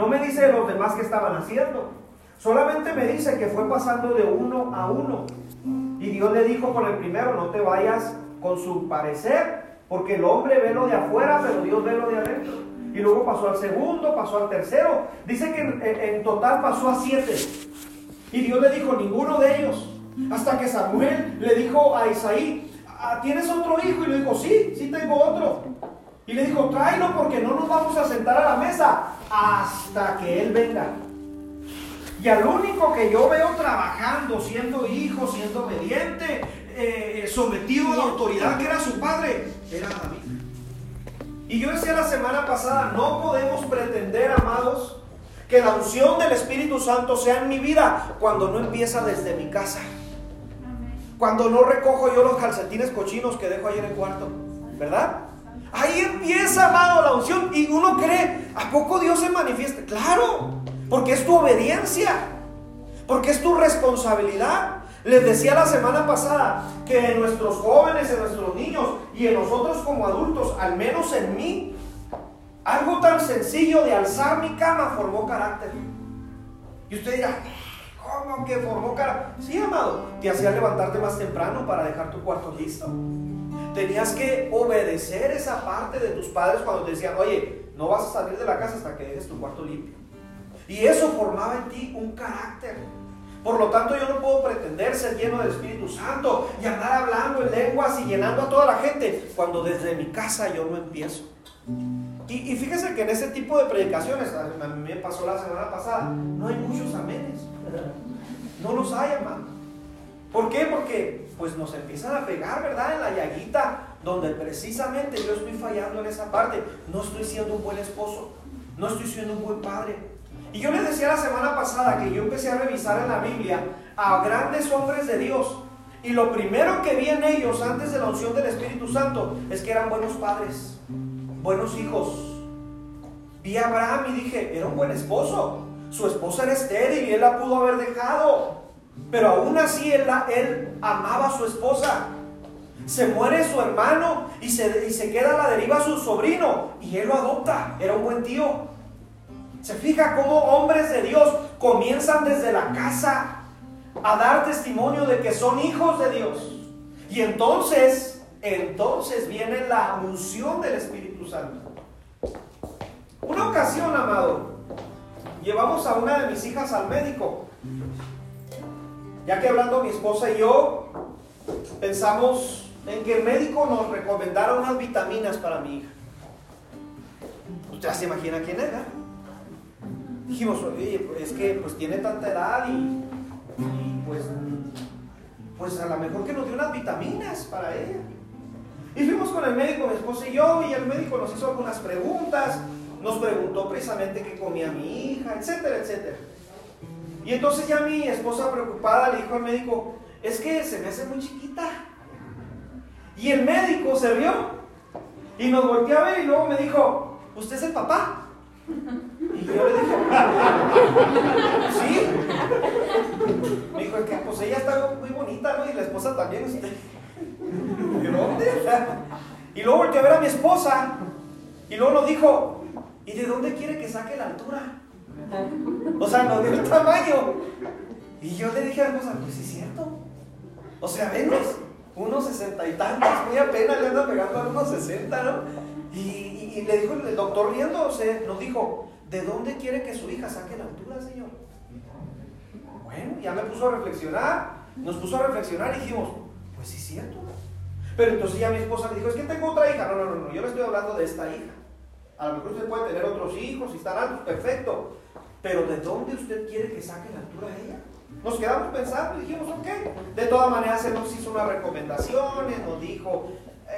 No me dice los demás que estaban haciendo. Solamente me dice que fue pasando de uno a uno. Y Dios le dijo con el primero, no te vayas con su parecer, porque el hombre ve lo de afuera, pero Dios ve lo de adentro. Y luego pasó al segundo, pasó al tercero. Dice que en, total pasó a siete. Y Dios le dijo, ninguno de ellos. Hasta que Samuel le dijo a Isaí, ah, ¿tienes otro hijo? Y le dijo, sí, sí tengo otro. Y le dijo, tráelo porque no nos vamos a sentar a la mesa hasta que él venga. Y al único que yo veo trabajando, siendo hijo, siendo obediente, eh, sometido a la autoridad que era su padre, era David. Y yo decía la semana pasada, no podemos pretender, amados, que la unción del Espíritu Santo sea en mi vida cuando no empieza desde mi casa. Cuando no recojo yo los calcetines cochinos que dejo ahí en el cuarto, ¿verdad? Ahí empieza, amado, la unción. Y uno cree, ¿a poco Dios se manifiesta? Claro, porque es tu obediencia, porque es tu responsabilidad. Les decía la semana pasada que en nuestros jóvenes, en nuestros niños y en nosotros como adultos, al menos en mí, algo tan sencillo de alzar mi cama formó carácter. Y usted dirá, ¿cómo que formó carácter? Sí, amado, te hacía levantarte más temprano para dejar tu cuarto listo. Tenías que obedecer esa parte de tus padres cuando te decían, oye, no vas a salir de la casa hasta que dejes tu cuarto limpio. Y eso formaba en ti un carácter. Por lo tanto, yo no puedo pretender ser lleno del Espíritu Santo y andar hablando en lenguas y llenando a toda la gente cuando desde mi casa yo no empiezo. Y, fíjese que en ese tipo de predicaciones, a mí me pasó la semana pasada, no hay muchos amenes. No los hay, hermano. ¿Por qué? Porque pues nos empiezan a pegar, ¿verdad? En la llaguita, donde precisamente yo estoy fallando en esa parte. No estoy siendo un buen esposo, no estoy siendo un buen padre. Y yo les decía la semana pasada que yo empecé a revisar en la Biblia a grandes hombres de Dios. Y lo primero que vi en ellos antes de la unción del Espíritu Santo es que eran buenos padres, buenos hijos. Vi a Abraham y dije, era un buen esposo. Su esposa era estéril y él la pudo haber dejado. Pero aún así él, amaba a su esposa. Se muere su hermano y se, y se queda a la deriva su sobrino y él lo adopta. Era un buen tío. Se fija cómo hombres de Dios comienzan desde la casa a dar testimonio de que son hijos de Dios. Y entonces, entonces viene la unción del Espíritu Santo. Una ocasión, amado, llevamos a una de mis hijas al médico ya que hablando mi esposa y yo, pensamos en que el médico nos recomendara unas vitaminas para mi hija. Usted se imagina quién era. Dijimos, oye, es que pues tiene tanta edad y, pues, pues a lo mejor que nos dio unas vitaminas para ella. Y fuimos con el médico, mi esposa y yo, y el médico nos hizo algunas preguntas, nos preguntó precisamente qué comía mi hija, etcétera, etcétera. Y entonces ya mi esposa preocupada le dijo al médico, es que se me hace muy chiquita. Y el médico se rió y nos volteó a ver y luego me dijo, ¿usted es el papá? Y yo le dije, ¿sí? Me dijo, es que pues ella está muy bonita, ¿no? Y la esposa también. ¿De dónde? Y luego volteó a ver a mi esposa y luego nos dijo, ¿y de dónde quiere que saque la altura? O sea, no dio el tamaño. Y yo le dije a la esposa, pues sí es cierto. O sea, venos, unos sesenta y tantos, muy apenas le anda pegando a unos sesenta, ¿no? Y, le dijo el doctor riéndose, nos dijo, ¿de dónde quiere que su hija saque la altura, señor? Bueno, ya me puso a reflexionar, nos puso a reflexionar y dijimos, pues sí es cierto. Pero entonces ya mi esposa le dijo, es que tengo otra hija. No, no, no, no, yo le estoy hablando de esta hija. A lo mejor usted puede tener otros hijos y estar altos, perfecto. Pero ¿de dónde usted quiere que saque la altura a ella? Nos quedamos pensando y dijimos, ok. De todas maneras, se nos hizo unas recomendaciones, nos dijo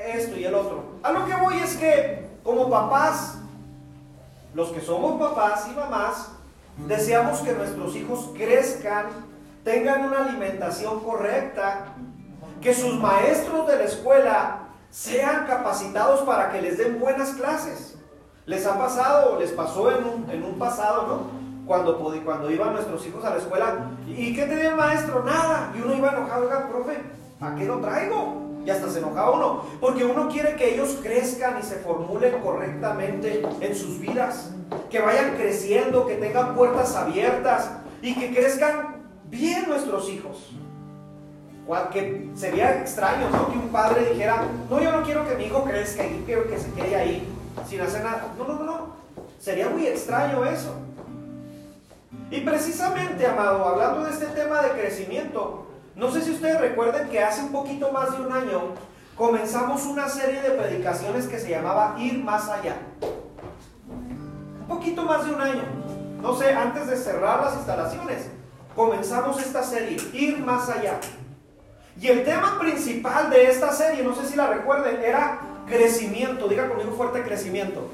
esto y el otro. A lo que voy es que, como papás, los que somos papás y mamás, deseamos que nuestros hijos crezcan, tengan una alimentación correcta, que sus maestros de la escuela sean capacitados para que les den buenas clases. Les ha pasado, les pasó en un, en un pasado, ¿no? Cuando, cuando iban nuestros hijos a la escuela. ¿Y qué tenía el maestro? Nada. Y uno iba enojado, oiga, profe, ¿a qué lo traigo? Y hasta se enojaba uno, porque uno quiere que ellos crezcan y se formulen correctamente en sus vidas. que vayan creciendo, que tengan puertas abiertas y que crezcan bien nuestros hijos. Que sería extraño, ¿no? Que un padre dijera, no, yo no quiero que mi hijo crezca, yo quiero que se quede ahí sin hacer nada. No, no, no, no. Sería muy extraño eso. Y precisamente, amado, hablando de este tema de crecimiento, no sé si ustedes recuerden que hace un poquito más de un año comenzamos una serie de predicaciones que se llamaba Ir más allá. Un poquito más de un año. No sé, antes de cerrar las instalaciones, comenzamos esta serie, Ir más allá. Y el tema principal de esta serie, no sé si la recuerden, era crecimiento. Diga conmigo fuerte crecimiento.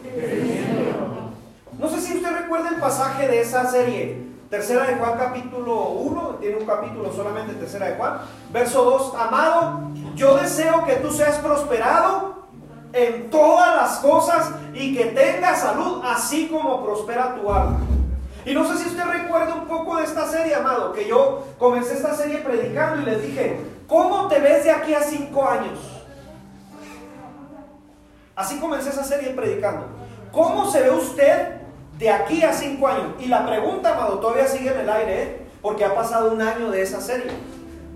No sé si usted recuerda el pasaje de esa serie. Tercera de Juan capítulo 1, tiene un capítulo solamente tercera de Juan. Verso 2, amado, yo deseo que tú seas prosperado en todas las cosas y que tengas salud así como prospera tu alma. Y no sé si usted recuerda un poco de esta serie, amado, que yo comencé esta serie predicando y les dije, ¿cómo te ves de aquí a cinco años? Así comencé esa serie predicando. ¿Cómo se ve usted de aquí a cinco años? Y la pregunta, amado, todavía sigue en el aire, ¿eh? porque ha pasado un año de esa serie.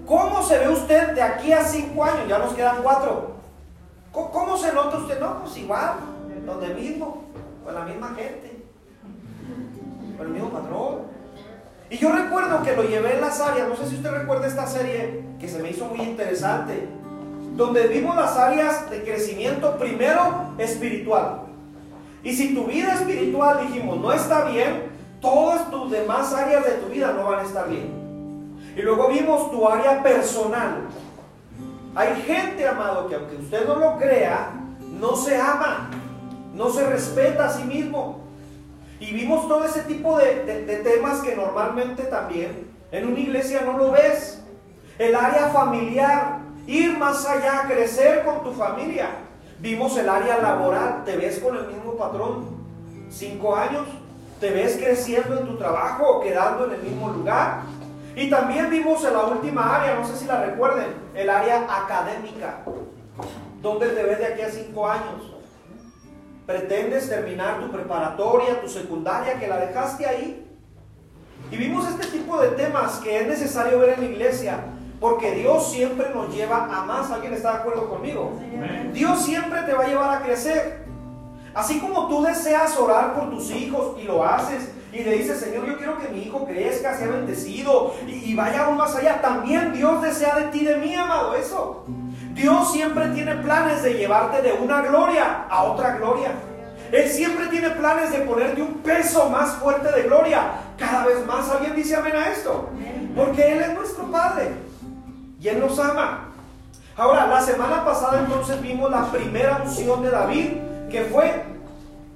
¿Cómo se ve usted de aquí a cinco años? Ya nos quedan cuatro. ¿Cómo, se nota usted? No, pues igual, donde mismo, con la misma gente, con el mismo patrón. Y yo recuerdo que lo llevé en las áreas, no sé si usted recuerda esta serie que se me hizo muy interesante, donde vimos las áreas de crecimiento primero espiritual. Y si tu vida espiritual, dijimos, no está bien, todas tus demás áreas de tu vida no van a estar bien. Y luego vimos tu área personal. Hay gente, amado, que aunque usted no lo crea, no se ama, no se respeta a sí mismo. Y vimos todo ese tipo de, temas que normalmente también en una iglesia no lo ves. El área familiar, ir más allá, crecer con tu familia. Vimos el área laboral, te ves con el mismo patrón, cinco años, te ves creciendo en tu trabajo o quedando en el mismo lugar. Y también vimos en la última área, no sé si la recuerden, el área académica, donde te ves de aquí a cinco años. Pretendes terminar tu preparatoria, tu secundaria, que la dejaste ahí. Y vimos este tipo de temas que es necesario ver en la iglesia, porque Dios siempre nos lleva a más. ¿Alguien está de acuerdo conmigo? Dios siempre te va a llevar a crecer. Así como tú deseas orar por tus hijos y lo haces, y le dices, Señor, yo quiero que mi hijo crezca, sea bendecido y, y, vaya aún más allá. También Dios desea de ti, de mí, amado, eso. Dios siempre tiene planes de llevarte de una gloria a otra gloria. Él siempre tiene planes de ponerte un peso más fuerte de gloria. Cada vez más alguien dice amén a esto. Porque Él es nuestro Padre. Y Él nos ama. Ahora, la semana pasada entonces vimos la primera unción de David, que fue...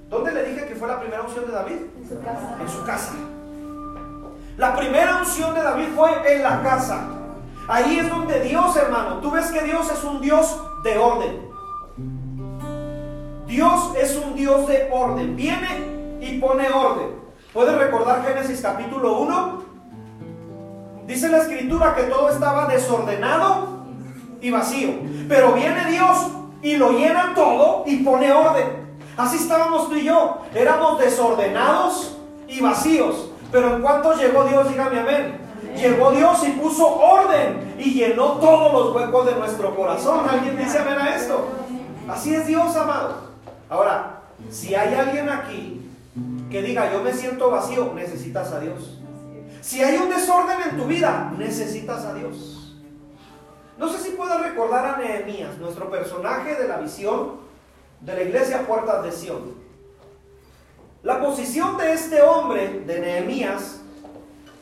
¿Dónde le dije que fue la primera unción de David? En su casa. En su casa. La primera unción de David fue en la casa. Ahí es donde Dios, hermano, tú ves que Dios es un Dios de orden. Dios es un Dios de orden. Viene y pone orden. ¿Puedes recordar Génesis capítulo 1? Dice la escritura que todo estaba desordenado y vacío. Pero viene Dios y lo llena todo y pone orden. Así estábamos tú y yo. Éramos desordenados y vacíos. Pero en cuanto llegó Dios, dígame amén. Llegó Dios y puso orden y llenó todos los huecos de nuestro corazón. ¿Alguien dice amén a esto? Así es Dios, amado. Ahora, si hay alguien aquí que diga, yo me siento vacío, necesitas a Dios. Si hay un desorden en tu vida, necesitas a Dios. No sé si puedes recordar a Nehemías, nuestro personaje de la visión de la iglesia Puertas de Sion. La posición de este hombre, de Nehemías,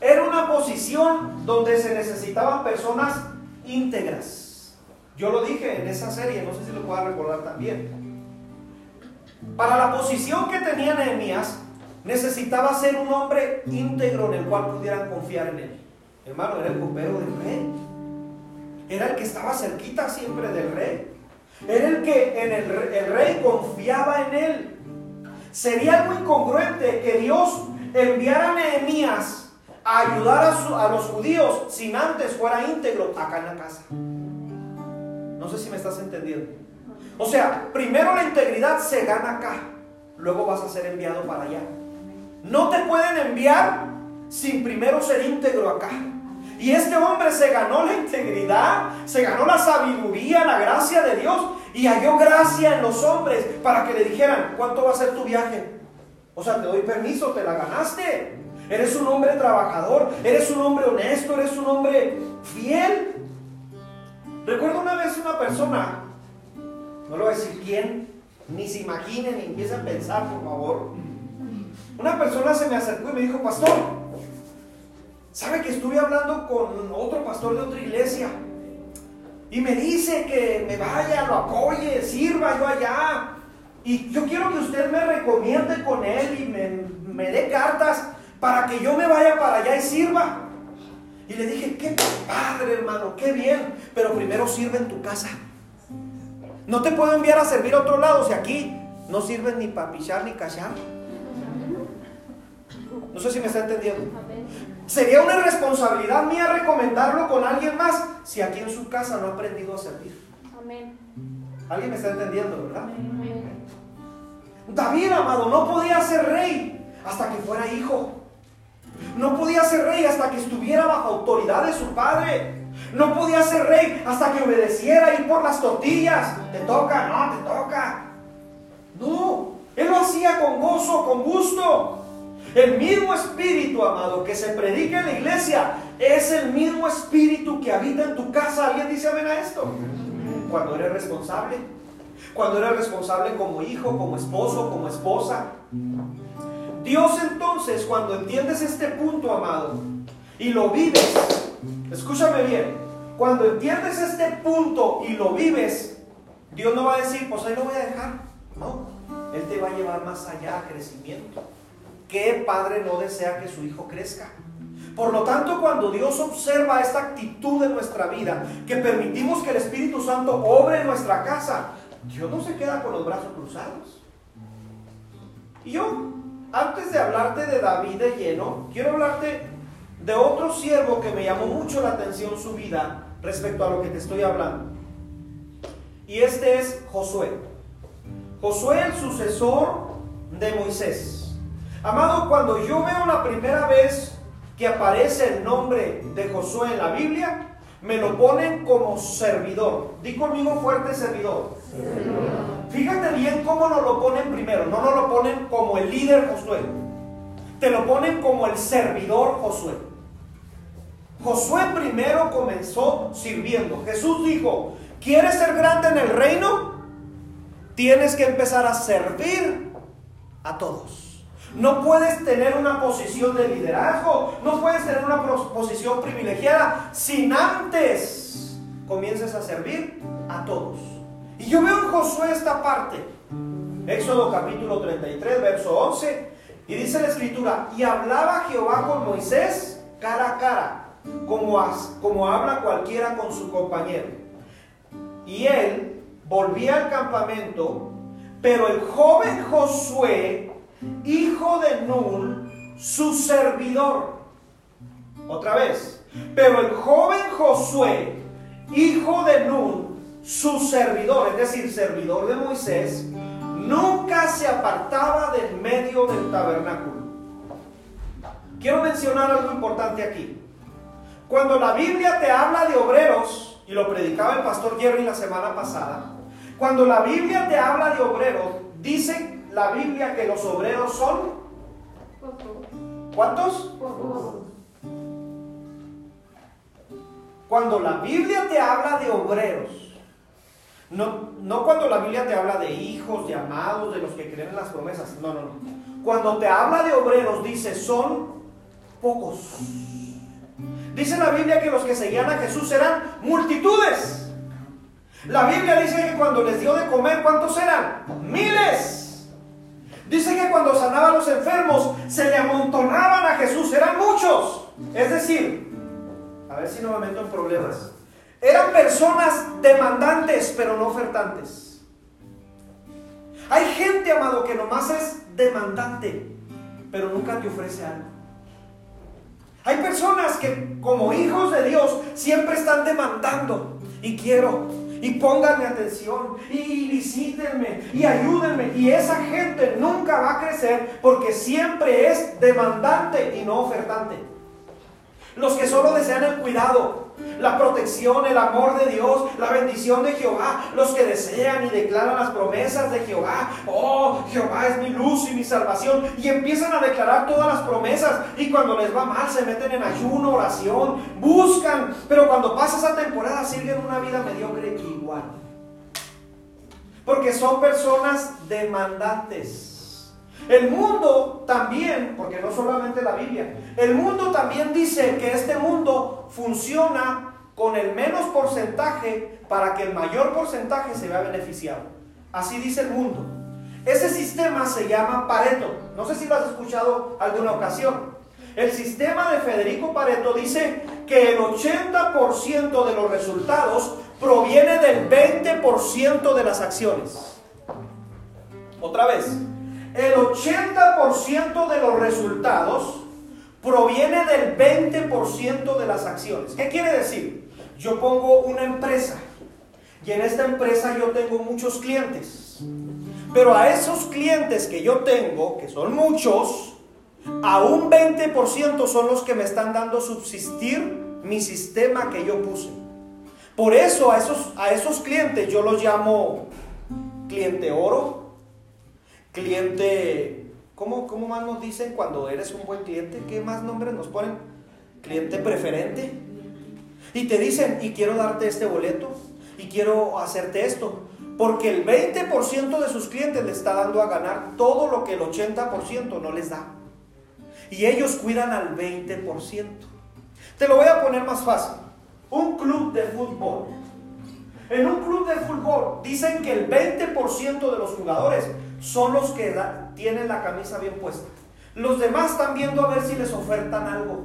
era una posición donde se necesitaban personas íntegras. Yo lo dije en esa serie, no sé si lo puedo recordar también. Para la posición que tenía Nehemías, necesitaba ser un hombre íntegro en el cual pudieran confiar en él. Hermano, era el copero del rey. Era el que estaba cerquita siempre del rey. Era el que en el, rey confiaba en él. Sería algo incongruente que Dios enviara a Nehemías a ayudar a, los judíos sin antes fuera íntegro acá en la casa. No sé si me estás entendiendo. O sea, primero la integridad se gana acá, luego vas a ser enviado para allá. No te pueden enviar sin primero ser íntegro acá. Y este hombre se ganó la integridad, se ganó la sabiduría, la gracia de Dios y halló gracia en los hombres para que le dijeran, ¿cuánto va a ser tu viaje? O sea, te doy permiso, te la ganaste. Eres un hombre trabajador, eres un hombre honesto, eres un hombre fiel. Recuerdo una vez una persona, no lo voy a decir quién, ni se imaginen, ni empiecen a pensar, por favor. Una persona se me acercó y me dijo, pastor, ¿sabe que estuve hablando con otro pastor de otra iglesia? Y me dice que me vaya, lo apoye, sirva yo allá. Y yo quiero que usted me recomiende con él y me, me dé cartas para que yo me vaya para allá y sirva. Y le dije, qué padre hermano, qué bien, pero primero sirve en tu casa. No te puedo enviar a servir a otro lado si aquí no sirven ni para ni callar. No sé si me está entendiendo. Sería una responsabilidad mía recomendarlo con alguien más si aquí en su casa no ha aprendido a servir. Amén. ¿Alguien me está entendiendo, verdad? David, amado, no podía ser rey hasta que fuera hijo. No podía ser rey hasta que estuviera bajo autoridad de su padre. No podía ser rey hasta que obedeciera ir por las tortillas. Te toca, no, te toca. No, él lo hacía con gozo, con gusto. El mismo espíritu, amado, que se predica en la iglesia, es el mismo espíritu que habita en tu casa. ¿Alguien dice amén a esto? Cuando eres responsable. Cuando eres responsable como hijo, como esposo, como esposa. Dios entonces, cuando entiendes este punto, amado, y lo vives, escúchame bien, cuando entiendes este punto y lo vives, Dios no va a decir, pues ahí lo voy a dejar. No, Él te va a llevar más allá a crecimiento. ¿Qué padre no desea que su hijo crezca? Por lo tanto, cuando Dios observa esta actitud en nuestra vida, que permitimos que el Espíritu Santo obre en nuestra casa, Dios no se queda con los brazos cruzados. Y yo antes de hablarte de David de lleno, quiero hablarte de otro siervo que me llamó mucho la atención su vida respecto a lo que te estoy hablando. Y este es Josué. Josué el sucesor de Moisés. Amado, cuando yo veo la primera vez que aparece el nombre de Josué en la Biblia, me lo ponen como servidor. Di conmigo fuerte servidor. Fíjate bien cómo nos lo ponen primero. No nos lo ponen como el líder Josué. Te lo ponen como el servidor Josué. Josué primero comenzó sirviendo. Jesús dijo, ¿quieres ser grande en el reino? Tienes que empezar a servir a todos. No puedes tener una posición de liderazgo, no puedes tener una posición privilegiada sin antes comiences a servir a todos. Y yo veo en Josué esta parte, Éxodo capítulo 33, verso 11, y dice la escritura, y hablaba Jehová con Moisés cara a cara, como, como habla cualquiera con su compañero. Y él volvía al campamento, pero el joven Josué hijo de Nun, su servidor. Otra vez. Pero el joven Josué, hijo de Nun, su servidor, es decir, servidor de Moisés, nunca se apartaba del medio del tabernáculo. Quiero mencionar algo importante aquí. Cuando la Biblia te habla de obreros, y lo predicaba el pastor Jerry la semana pasada, cuando la Biblia te habla de obreros, dice la Biblia que los obreros son? ¿Cuántos? Cuando la Biblia te habla de obreros, no, no cuando la Biblia te habla de hijos, de amados, de los que creen en las promesas, no, no, no. Cuando te habla de obreros, dice, son pocos. Dice la Biblia que los que seguían a Jesús eran multitudes. La Biblia dice que cuando les dio de comer, ¿cuántos eran? Miles. Dice que cuando sanaba a los enfermos se le amontonaban a Jesús, eran muchos. Es decir, a ver si no me meto en problemas. Eran personas demandantes, pero no ofertantes. Hay gente, amado, que nomás es demandante, pero nunca te ofrece algo. Hay personas que como hijos de Dios siempre están demandando y quiero, y pónganme atención y visítenme y ayúdenme. Y esa gente nunca va a crecer porque siempre es demandante y no ofertante. Los que solo desean el cuidado, la protección, el amor de Dios, la bendición de Jehová, los que desean y declaran las promesas de Jehová, oh, Jehová es mi luz y mi salvación, y empiezan a declarar todas las promesas, y cuando les va mal se meten en ayuno, oración, buscan, pero cuando pasa esa temporada siguen una vida mediocre igual. Porque son personas demandantes. El mundo también, porque no solamente la Biblia, el mundo también dice que este mundo funciona con el menos porcentaje para que el mayor porcentaje se vea beneficiado. Así dice el mundo. Ese sistema se llama Pareto. No sé si lo has escuchado alguna ocasión. El sistema de Federico Pareto dice que el 80% de los resultados proviene del 20% de las acciones. Otra vez, el 80% de los resultados proviene del 20% de las acciones. ¿Qué quiere decir? Yo pongo una empresa y en esta empresa yo tengo muchos clientes. Pero a esos clientes que yo tengo, que son muchos, a un 20% son los que me están dando subsistir mi sistema que yo puse. Por eso a esos, a esos clientes yo los llamo cliente oro, cliente, ¿cómo, ¿cómo más nos dicen cuando eres un buen cliente? ¿Qué más nombres nos ponen? Cliente preferente. Y te dicen, y quiero darte este boleto, y quiero hacerte esto. Porque el 20% de sus clientes le está dando a ganar todo lo que el 80% no les da. Y ellos cuidan al 20%. Te lo voy a poner más fácil. Un club de fútbol. En un club de fútbol dicen que el 20% de los jugadores son los que tienen la camisa bien puesta. Los demás están viendo a ver si les ofertan algo.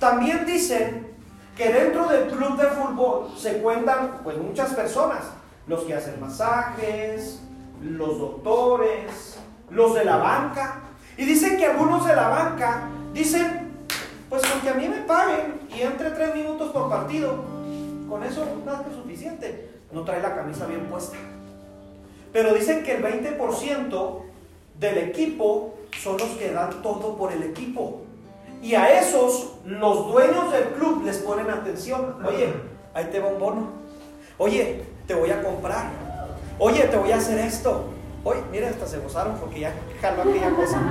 También dicen que dentro del club de fútbol se cuentan pues muchas personas, los que hacen masajes, los doctores, los de la banca. Y dicen que algunos de la banca dicen, pues aunque a mí me paguen y entre tres minutos por partido, con eso no es suficiente. No trae la camisa bien puesta. Pero dicen que el 20% del equipo son los que dan todo por el equipo. Y a esos los dueños del club les ponen atención. Oye, ahí te va un bono. Oye, te voy a comprar. Oye, te voy a hacer esto. Oye, mira, hasta se gozaron porque ya jaló aquella cosa.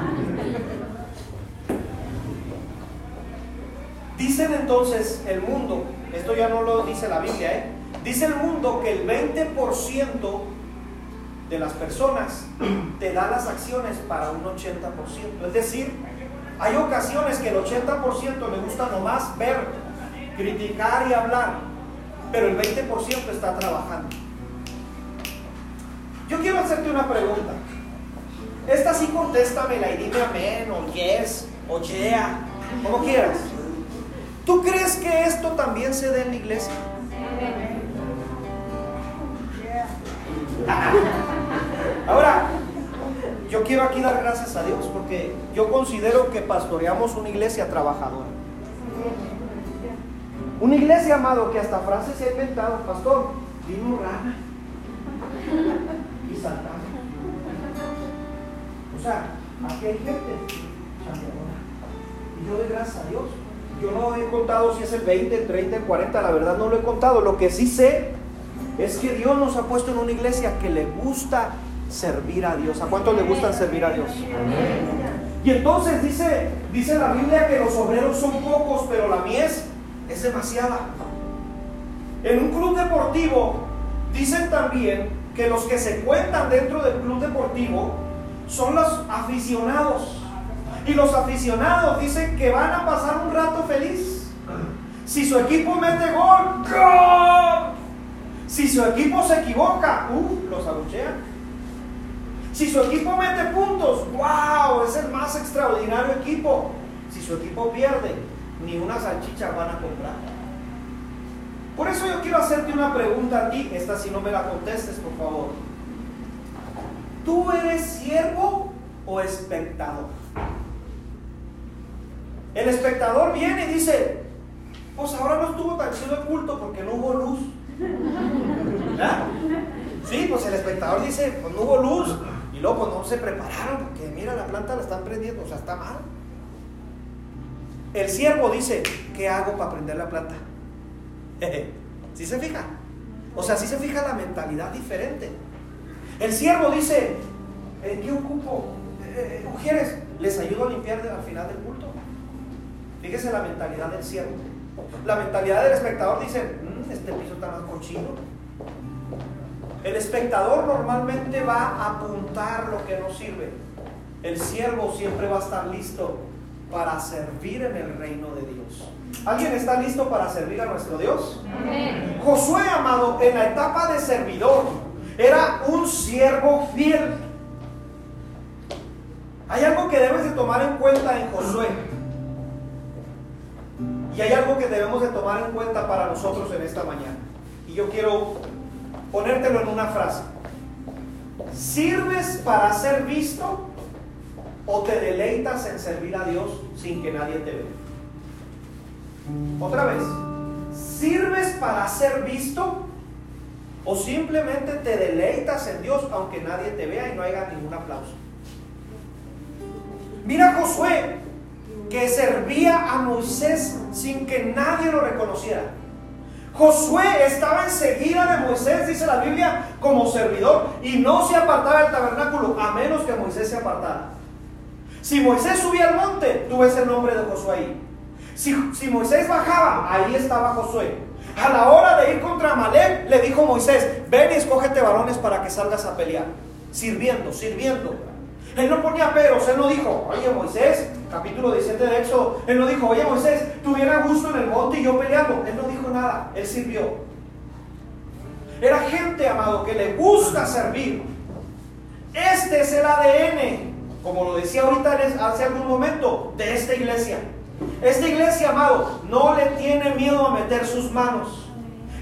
Dicen entonces el mundo, esto ya no lo dice la Biblia, ¿eh? dice el mundo que el 20% de las personas te da las acciones para un 80%. Es decir, hay ocasiones que el 80% le gusta nomás ver, criticar y hablar, pero el 20% está trabajando. Yo quiero hacerte una pregunta. Esta sí contéstame y dime amén o yes o yeah, como quieras. ¿Tú crees que esto también se dé en la iglesia? Quiero aquí dar gracias a Dios porque yo considero que pastoreamos una iglesia trabajadora. Una iglesia, amado, que hasta frases se ha inventado, pastor, vino rana y saltando. O sea, aquí hay gente Y yo doy gracias a Dios. Yo no he contado si es el 20, el 30, el 40, la verdad no lo he contado. Lo que sí sé es que Dios nos ha puesto en una iglesia que le gusta servir a Dios. ¿A cuántos le gusta servir a Dios? Y entonces dice, dice la Biblia que los obreros son pocos, pero la mies es demasiada. En un club deportivo dicen también que los que se cuentan dentro del club deportivo son los aficionados. Y los aficionados dicen que van a pasar un rato feliz. Si su equipo mete gol, ¡gol! Si su equipo se equivoca, uh, los abuchean. Si su equipo mete puntos, wow, es el más extraordinario equipo. Si su equipo pierde, ni una salchicha van a comprar. Por eso yo quiero hacerte una pregunta a ti, esta si no me la contestes, por favor. ¿Tú eres siervo o espectador? El espectador viene y dice, pues ahora no estuvo tan chido el culto porque no hubo luz. ¿Ah? Sí, pues el espectador dice, pues no hubo luz. Luego no se prepararon porque mira, la planta la están prendiendo, o sea, está mal. El siervo dice, ¿qué hago para prender la planta? ¿Sí se fija? O sea, sí se fija la mentalidad diferente. El siervo dice, ¿en qué ocupo? Eh, mujeres, les ayudo a limpiar al final del culto. Fíjese la mentalidad del siervo. La mentalidad del espectador dice, mm, este piso está más cochino. El espectador normalmente va a apuntar lo que no sirve. El siervo siempre va a estar listo para servir en el reino de Dios. ¿Alguien está listo para servir a nuestro Dios? Josué, amado, en la etapa de servidor, era un siervo fiel. Hay algo que debes de tomar en cuenta en Josué. Y hay algo que debemos de tomar en cuenta para nosotros en esta mañana. Y yo quiero ponértelo en una frase. ¿Sirves para ser visto o te deleitas en servir a Dios sin que nadie te vea? Otra vez, ¿sirves para ser visto o simplemente te deleitas en Dios aunque nadie te vea y no haya ningún aplauso? Mira Josué que servía a Moisés sin que nadie lo reconociera. Josué estaba enseguida de Moisés, dice la Biblia, como servidor y no se apartaba del tabernáculo a menos que Moisés se apartara. Si Moisés subía al monte, tú ves el nombre de Josué ahí. Si, si Moisés bajaba, ahí estaba Josué. A la hora de ir contra Malek, le dijo Moisés, ven y escógete varones para que salgas a pelear. Sirviendo, sirviendo. Él no ponía peros, él no dijo, oye Moisés, capítulo 17 de Éxodo, él no dijo, oye Moisés, tuviera gusto en el monte y yo peleando. Él no dijo nada, él sirvió. Era gente, amado, que le gusta servir. Este es el ADN, como lo decía ahorita hace algún momento, de esta iglesia. Esta iglesia, amado, no le tiene miedo a meter sus manos.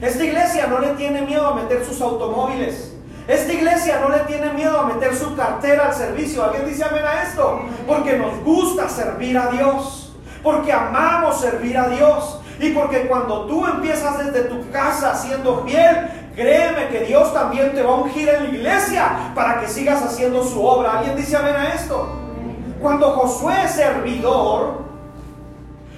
Esta iglesia no le tiene miedo a meter sus automóviles. Esta iglesia no le tiene miedo a meter su cartera al servicio. ¿Alguien dice amén a esto? Porque nos gusta servir a Dios. Porque amamos servir a Dios. Y porque cuando tú empiezas desde tu casa siendo fiel, créeme que Dios también te va a ungir en la iglesia para que sigas haciendo su obra. ¿Alguien dice amén a esto? Cuando Josué es servidor,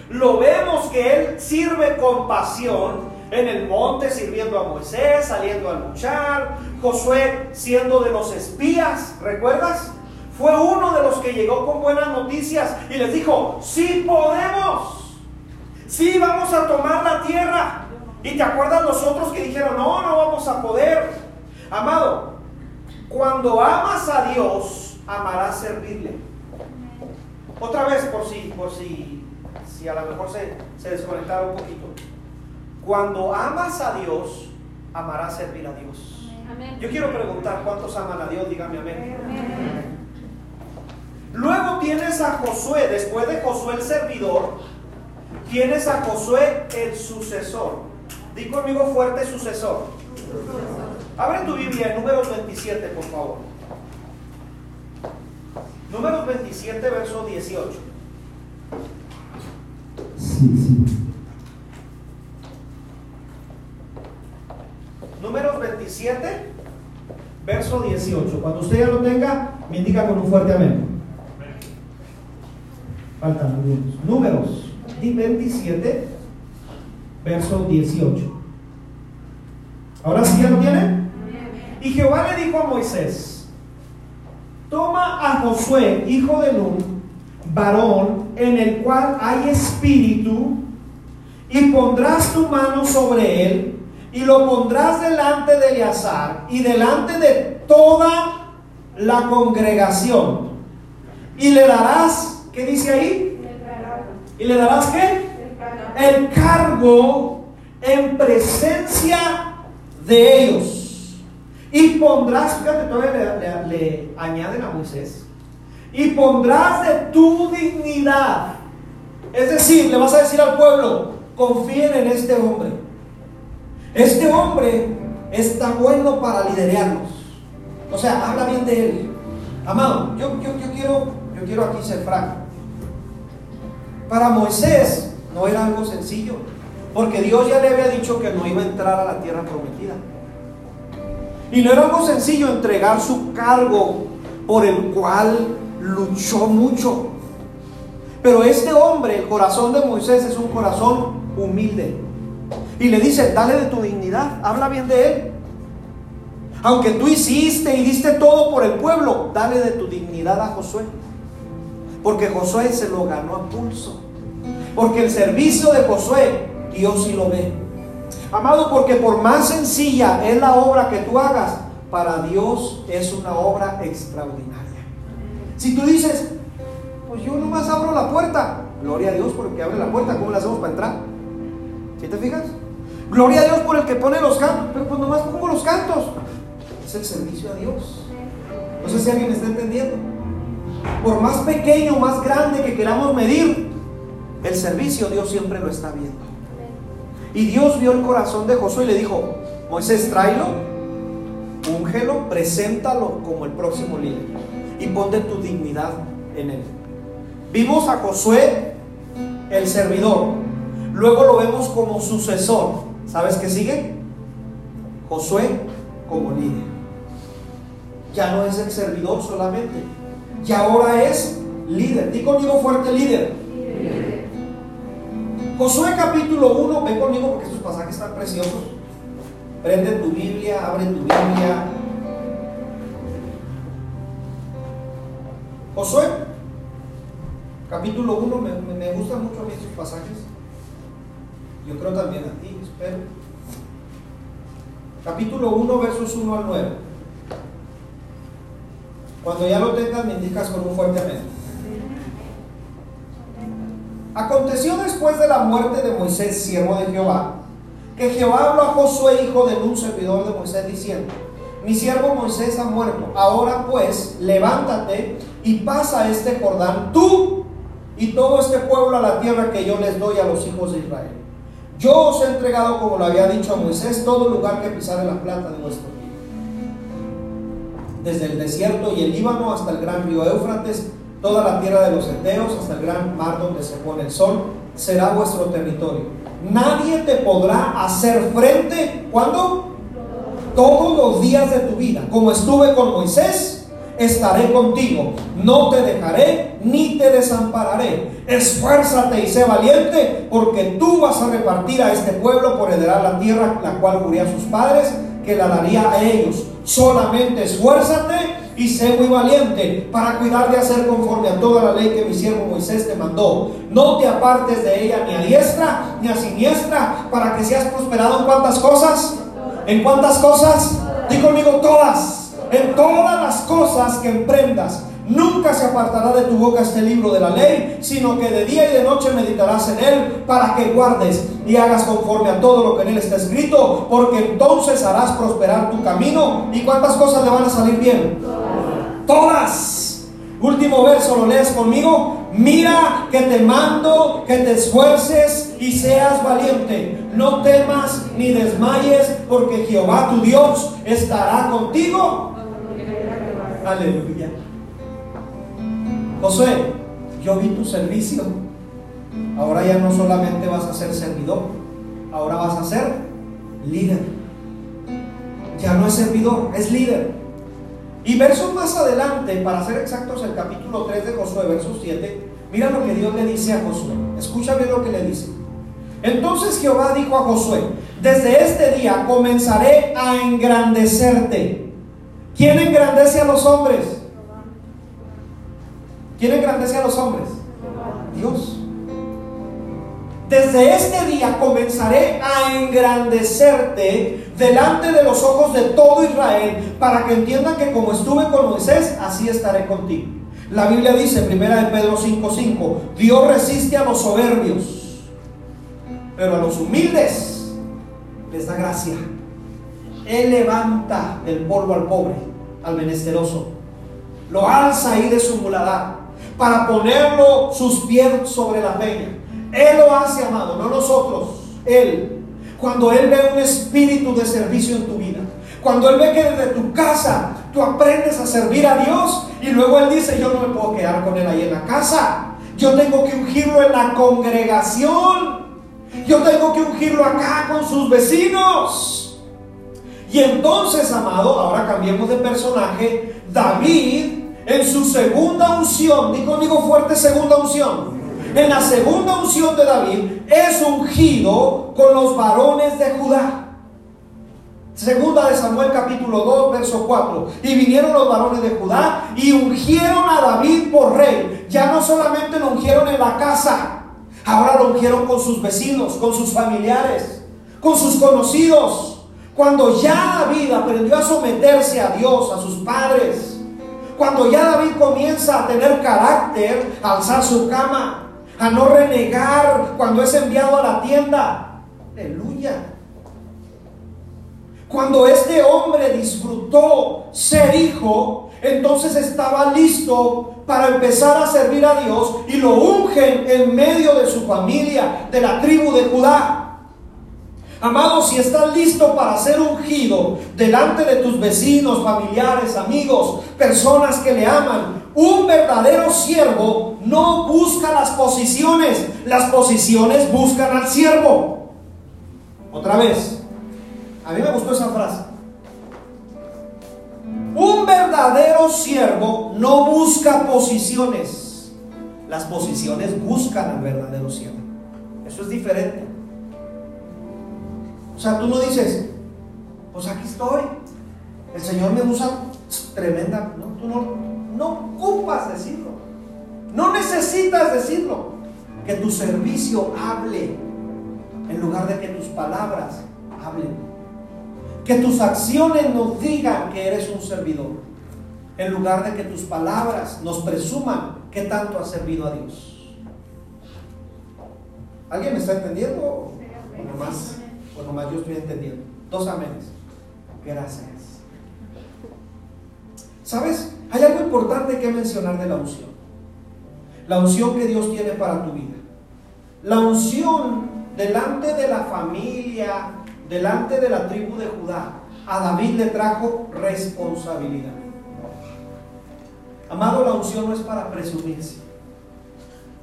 lo vemos que él sirve con pasión en el monte sirviendo a Moisés, saliendo a luchar, Josué siendo de los espías, ¿recuerdas? Fue uno de los que llegó con buenas noticias y les dijo, sí podemos, sí vamos a tomar la tierra. Y te acuerdas los otros que dijeron, no, no vamos a poder. Amado, cuando amas a Dios, amarás servirle. Otra vez, por si, por si, si a lo mejor se, se un poquito. Cuando amas a Dios, amarás servir a Dios. Yo quiero preguntar, ¿cuántos aman a Dios? Dígame amén. Luego tienes a Josué, después de Josué el servidor, tienes a Josué el sucesor. Di conmigo fuerte sucesor. Abre tu Biblia en números 27, por favor. Números 27, verso 18. Sí, sí. Números 27, verso 18. Cuando usted ya lo tenga, me indica con un fuerte amén. Faltan algunos. Números 27, verso 18. Ahora sí ya lo tiene. Y Jehová le dijo a Moisés, toma a Josué, hijo de Nun, varón en el cual hay espíritu, y pondrás tu mano sobre él y lo pondrás delante de Eleazar y delante de toda la congregación. Y le darás, ¿qué dice ahí? ¿Y le darás qué? El cargo en presencia de ellos. Y pondrás, fíjate, todavía le, le añaden a Moisés. Y pondrás de tu dignidad. Es decir, le vas a decir al pueblo, confíen en este hombre este hombre está bueno para liderarnos. O sea, habla bien de él. Amado, yo, quiero, yo quiero aquí ser franco. Para Moisés no era algo sencillo. Porque Dios ya le había dicho que no iba a entrar a la tierra prometida. Y no era algo sencillo entregar su cargo por el cual luchó mucho. Pero este hombre, el corazón de Moisés es un corazón humilde. Y le dice, dale de tu dignidad, habla bien de él. Aunque tú hiciste y diste todo por el pueblo, dale de tu dignidad a Josué. Porque Josué se lo ganó a pulso. Porque el servicio de Josué, Dios sí lo ve. Amado, porque por más sencilla es la obra que tú hagas, para Dios es una obra extraordinaria. Si tú dices, pues yo nomás abro la puerta, gloria a Dios por el que abre la puerta, ¿cómo le hacemos para entrar? ¿Sí te fijas? Gloria a Dios por el que pone los cantos, pero pues nomás pongo los cantos. Es el servicio a Dios. No sé si alguien está entendiendo. Por más pequeño, más grande que queramos medir, el servicio Dios siempre lo está viendo. Y Dios vio el corazón de Josué y le dijo, Moisés, tráelo, úngelo, preséntalo como el próximo líder y ponte tu dignidad en él. Vimos a Josué, el servidor, luego lo vemos como sucesor. ¿Sabes qué sigue? Josué como líder. Ya no es el servidor solamente, ya ahora es líder. Di conmigo fuerte líder. Josué capítulo 1, ven conmigo porque estos pasajes están preciosos. Prende tu Biblia, abre tu Biblia. Josué, capítulo 1, me, me gustan mucho a mí estos pasajes. Yo creo también a ti, Capítulo 1, versos 1 al 9. Cuando ya lo tengas, me indicas con un fuerte amén. Aconteció después de la muerte de Moisés, siervo de Jehová, que Jehová habló a Josué, hijo de un servidor de Moisés, diciendo, mi siervo Moisés ha muerto, ahora pues levántate y pasa este Jordán, tú y todo este pueblo a la tierra que yo les doy a los hijos de Israel. Yo os he entregado, como lo había dicho a Moisés, todo lugar que pisare la planta de vuestro pie. Desde el desierto y el Líbano hasta el gran río Éufrates, toda la tierra de los Eteos hasta el gran mar donde se pone el sol, será vuestro territorio. Nadie te podrá hacer frente, ¿cuándo? Todos los días de tu vida. Como estuve con Moisés, estaré contigo. No te dejaré ni te desampararé. Esfuérzate y sé valiente, porque tú vas a repartir a este pueblo por heredar la tierra, la cual juré a sus padres, que la daría a ellos. Solamente esfuérzate y sé muy valiente para cuidar de hacer conforme a toda la ley que mi siervo Moisés te mandó. No te apartes de ella ni a diestra ni a siniestra para que seas prosperado en cuántas cosas. ¿En cuántas cosas? Di conmigo todas. En todas las cosas que emprendas. Nunca se apartará de tu boca este libro de la ley, sino que de día y de noche meditarás en él para que guardes y hagas conforme a todo lo que en él está escrito, porque entonces harás prosperar tu camino. ¿Y cuántas cosas le van a salir bien? Todas. Último verso, lo lees conmigo. Mira que te mando que te esfuerces y seas valiente. No temas ni desmayes, porque Jehová tu Dios estará contigo. Aleluya. Josué, yo vi tu servicio. Ahora ya no solamente vas a ser servidor, ahora vas a ser líder. Ya no es servidor, es líder. Y versos más adelante, para ser exactos, el capítulo 3 de Josué, verso 7, mira lo que Dios le dice a Josué. Escucha bien lo que le dice. Entonces Jehová dijo a Josué, desde este día comenzaré a engrandecerte. ¿Quién engrandece a los hombres? ¿Quién engrandece a los hombres? Dios. Desde este día comenzaré a engrandecerte delante de los ojos de todo Israel para que entiendan que como estuve con Moisés, así estaré contigo. La Biblia dice, primera de Pedro 5:5, Dios resiste a los soberbios, pero a los humildes les da gracia. Él levanta del polvo al pobre, al menesteroso, lo alza ahí de su muladad para ponerlo sus pies sobre la peña. Él lo hace, amado, no nosotros, Él. Cuando Él ve un espíritu de servicio en tu vida, cuando Él ve que desde tu casa tú aprendes a servir a Dios y luego Él dice, yo no me puedo quedar con Él ahí en la casa, yo tengo que ungirlo en la congregación. Yo tengo que ungirlo acá con sus vecinos. Y entonces, amado, ahora cambiemos de personaje. David, en su segunda unción, digo, digo fuerte segunda unción. En la segunda unción de David es ungido con los varones de Judá. Segunda de Samuel capítulo 2, verso 4. Y vinieron los varones de Judá y ungieron a David por rey. Ya no solamente lo ungieron en la casa, ahora lo ungieron con sus vecinos, con sus familiares, con sus conocidos. Cuando ya David aprendió a someterse a Dios, a sus padres, cuando ya David comienza a tener carácter, a alzar su cama, a no renegar cuando es enviado a la tienda. Aleluya. Cuando este hombre disfrutó ser hijo, entonces estaba listo para empezar a servir a Dios y lo ungen en medio de su familia, de la tribu de Judá. Amado, si estás listo para ser ungido delante de tus vecinos, familiares, amigos, personas que le aman, un verdadero siervo no busca las posiciones, las posiciones buscan al siervo. Otra vez, a mí me gustó esa frase. Un verdadero siervo no busca posiciones. Las posiciones buscan al verdadero siervo. Eso es diferente. O sea, tú no dices, pues aquí estoy. El Señor me usa tremenda. No, tú no, no ocupas decirlo. No necesitas decirlo. Que tu servicio hable en lugar de que tus palabras hablen. Que tus acciones nos digan que eres un servidor, en lugar de que tus palabras nos presuman que tanto has servido a Dios. ¿Alguien me está entendiendo? O nomás, o nomás yo estoy entendiendo. Dos amenes. Gracias. ¿Sabes? Hay algo importante que mencionar de la unción. La unción que Dios tiene para tu vida. La unción delante de la familia, delante de la tribu de Judá, a David le trajo responsabilidad. Amado, la unción no es para presumirse.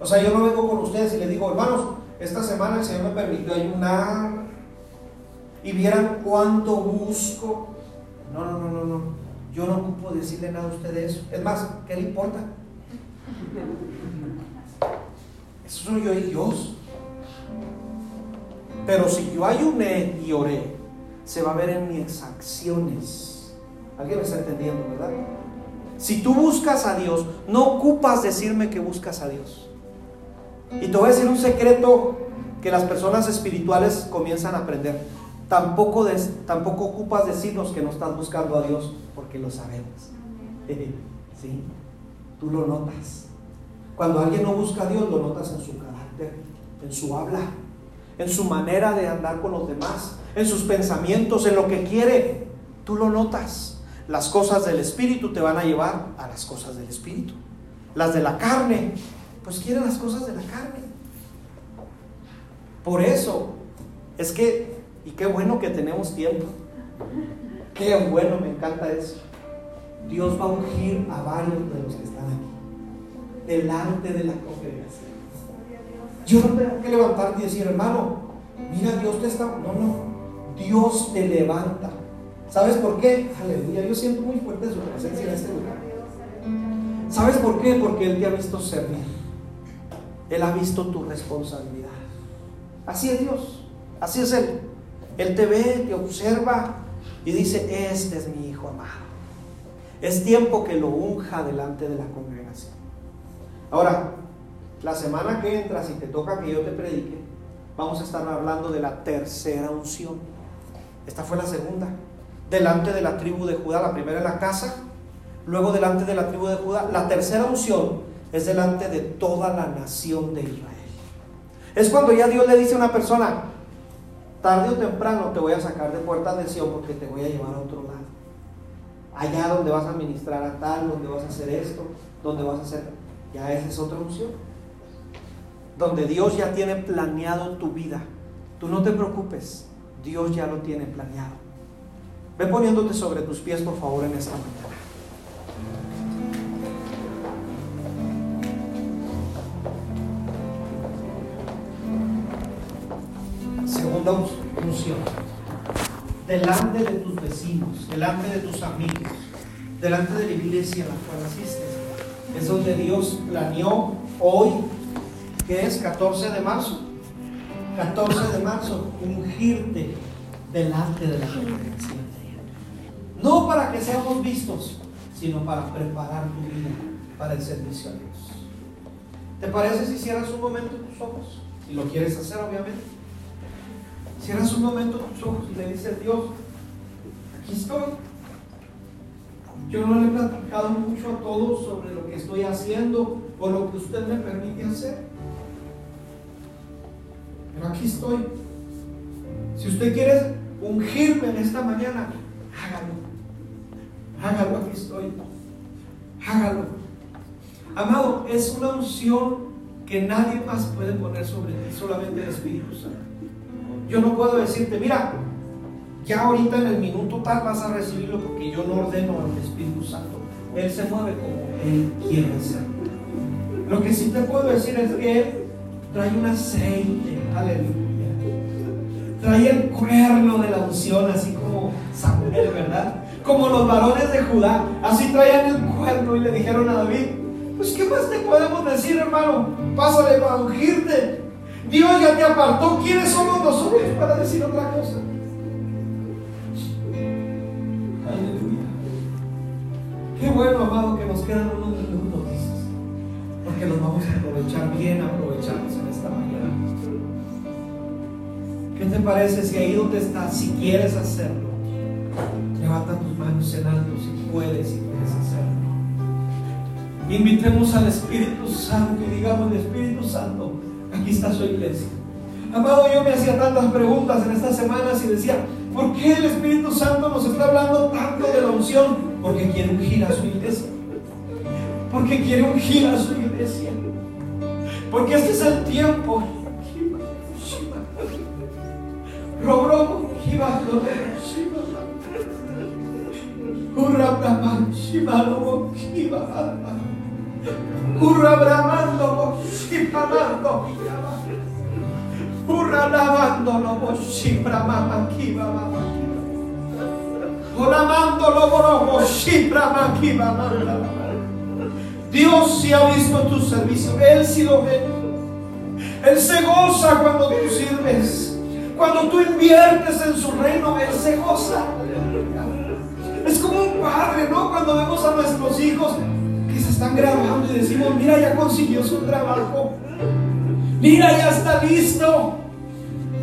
O sea, yo no vengo con ustedes y les digo, hermanos, esta semana el Señor me permitió ayunar y vieran cuánto busco. No, no, no, no, no. Yo no ocupo decirle nada a ustedes eso. Es más, ¿qué le importa? Eso soy yo y Dios. Pero si yo ayuné y oré, se va a ver en mis acciones. ¿Alguien me está entendiendo, verdad? Si tú buscas a Dios, no ocupas decirme que buscas a Dios. Y te voy a decir un secreto que las personas espirituales comienzan a aprender. Tampoco, tampoco ocupas decirnos que no estás buscando a Dios, porque lo sabemos. ¿Sí? Tú lo notas. Cuando alguien no busca a Dios, lo notas en su carácter, en su habla en su manera de andar con los demás, en sus pensamientos, en lo que quiere. Tú lo notas. Las cosas del Espíritu te van a llevar a las cosas del Espíritu. Las de la carne, pues quieren las cosas de la carne. Por eso, es que, y qué bueno que tenemos tiempo. Qué bueno, me encanta eso. Dios va a ungir a varios de los que están aquí, delante de la congregación. Yo no tengo que levantarte y decir, hermano, mira, Dios te está. No, no. Dios te levanta. ¿Sabes por qué? Aleluya. Yo siento muy fuerte su presencia en este lugar. ¿Sabes por qué? Porque Él te ha visto servir. Él ha visto tu responsabilidad. Así es Dios. Así es Él. Él te ve, te observa y dice, este es mi hijo amado. Es tiempo que lo unja delante de la congregación. Ahora, la semana que entra, si te toca que yo te predique, vamos a estar hablando de la tercera unción. Esta fue la segunda. Delante de la tribu de Judá, la primera en la casa, luego delante de la tribu de Judá. La tercera unción es delante de toda la nación de Israel. Es cuando ya Dios le dice a una persona, tarde o temprano te voy a sacar de puerta de Sion porque te voy a llevar a otro lado. Allá donde vas a ministrar a tal, donde vas a hacer esto, donde vas a hacer, ya esa es otra unción donde Dios ya tiene planeado tu vida. Tú no te preocupes, Dios ya lo tiene planeado. Ve poniéndote sobre tus pies, por favor, en esta mañana. Delante de tus vecinos, delante de tus amigos, delante de la iglesia en la cual asistes. Es donde Dios planeó hoy, que es 14 de marzo. 14 de marzo, ungirte delante de la congregación. No para que seamos vistos, sino para preparar tu vida para el servicio a Dios. ¿Te parece si cierras un momento tus ojos? Si lo quieres hacer, obviamente. Cierras un momento tus ojos y le dices, Dios, aquí estoy. Yo no le he platicado mucho a todos sobre lo que estoy haciendo o lo que usted me permite hacer. Pero aquí estoy. Si usted quiere ungirme en esta mañana, hágalo. Hágalo, aquí estoy. Hágalo. Amado, es una unción que nadie más puede poner sobre ti, solamente el Espíritu Santo. Yo no puedo decirte, mira, ya ahorita en el minuto tal vas a recibirlo porque yo no ordeno al Espíritu Santo. Él se mueve como Él quiere ser. Lo que sí te puedo decir es que Él trae un aceite, aleluya. Trae el cuerno de la unción, así como Samuel, ¿verdad? como los varones de Judá, así traían el cuerno y le dijeron a David, pues ¿qué más te podemos decir, hermano? Pásale para ungirte. Dios ya te apartó. ¿Quiénes somos nosotros para decir otra cosa? Aleluya. Qué bueno, amado, que nos quedan unos minutos, porque los vamos a aprovechar bien, aprovecharnos en esta mañana. ¿Qué te parece si ahí donde estás, si quieres hacerlo? Levanta tus manos en alto si puedes y quieres hacerlo. Invitemos al Espíritu Santo y digamos, Espíritu Santo, está su iglesia. Amado, yo me hacía tantas preguntas en estas semanas y decía, ¿por qué el Espíritu Santo nos está hablando tanto de la unción? Porque quiere ungir a su iglesia. Porque quiere ungir a su iglesia. Porque este es el tiempo. Robro, Hurra Brahman Shimalo Kiva Hurra Brahmando Shipamando Hurra lavando lo Shipra Mama Kiva Mama Oramando lo Borobo Shipra Mama Kiva Dios sí ha visto tu servicio, Él sí lo ve. Él se goza cuando tú sirves. Cuando tú inviertes en su reino, Él se goza. Es como un padre, ¿no? Cuando vemos a nuestros hijos están graduando y decimos, mira, ya consiguió su trabajo. Mira, ya está listo.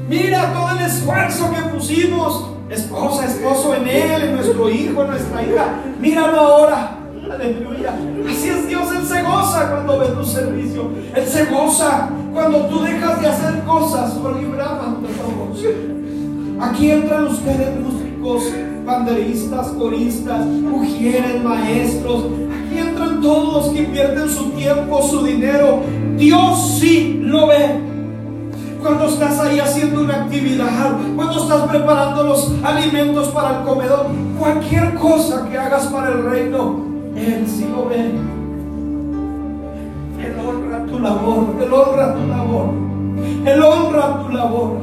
Mira todo el esfuerzo que pusimos. Esposa, esposo en él, en nuestro hijo, en nuestra hija. Míralo ahora. Aleluya. Así es Dios, Él se goza cuando ve tu servicio. Él se goza cuando tú dejas de hacer cosas por Aquí entran ustedes músicos banderistas, coristas, mujeres, maestros. Aquí entran todos los que invierten su tiempo, su dinero. Dios sí lo ve. Cuando estás ahí haciendo una actividad, cuando estás preparando los alimentos para el comedor, cualquier cosa que hagas para el reino, Él sí lo ve. Él honra tu labor, Él honra tu labor, Él honra tu labor.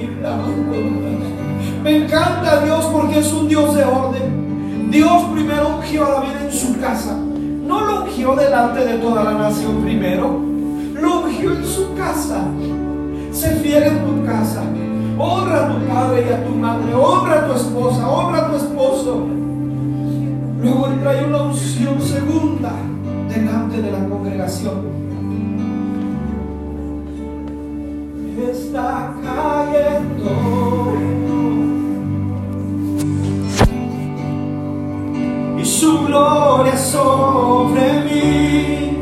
Me encanta Dios porque es un Dios de orden. Dios primero ungió a David en su casa. No lo ungió delante de toda la nación primero. Lo ungió en su casa. Se fiel en tu casa. Honra a tu padre y a tu madre. Honra a tu esposa. Honra a tu esposo. Luego trae una unción segunda delante de la congregación. Está cayendo. Su gloria sobre mí.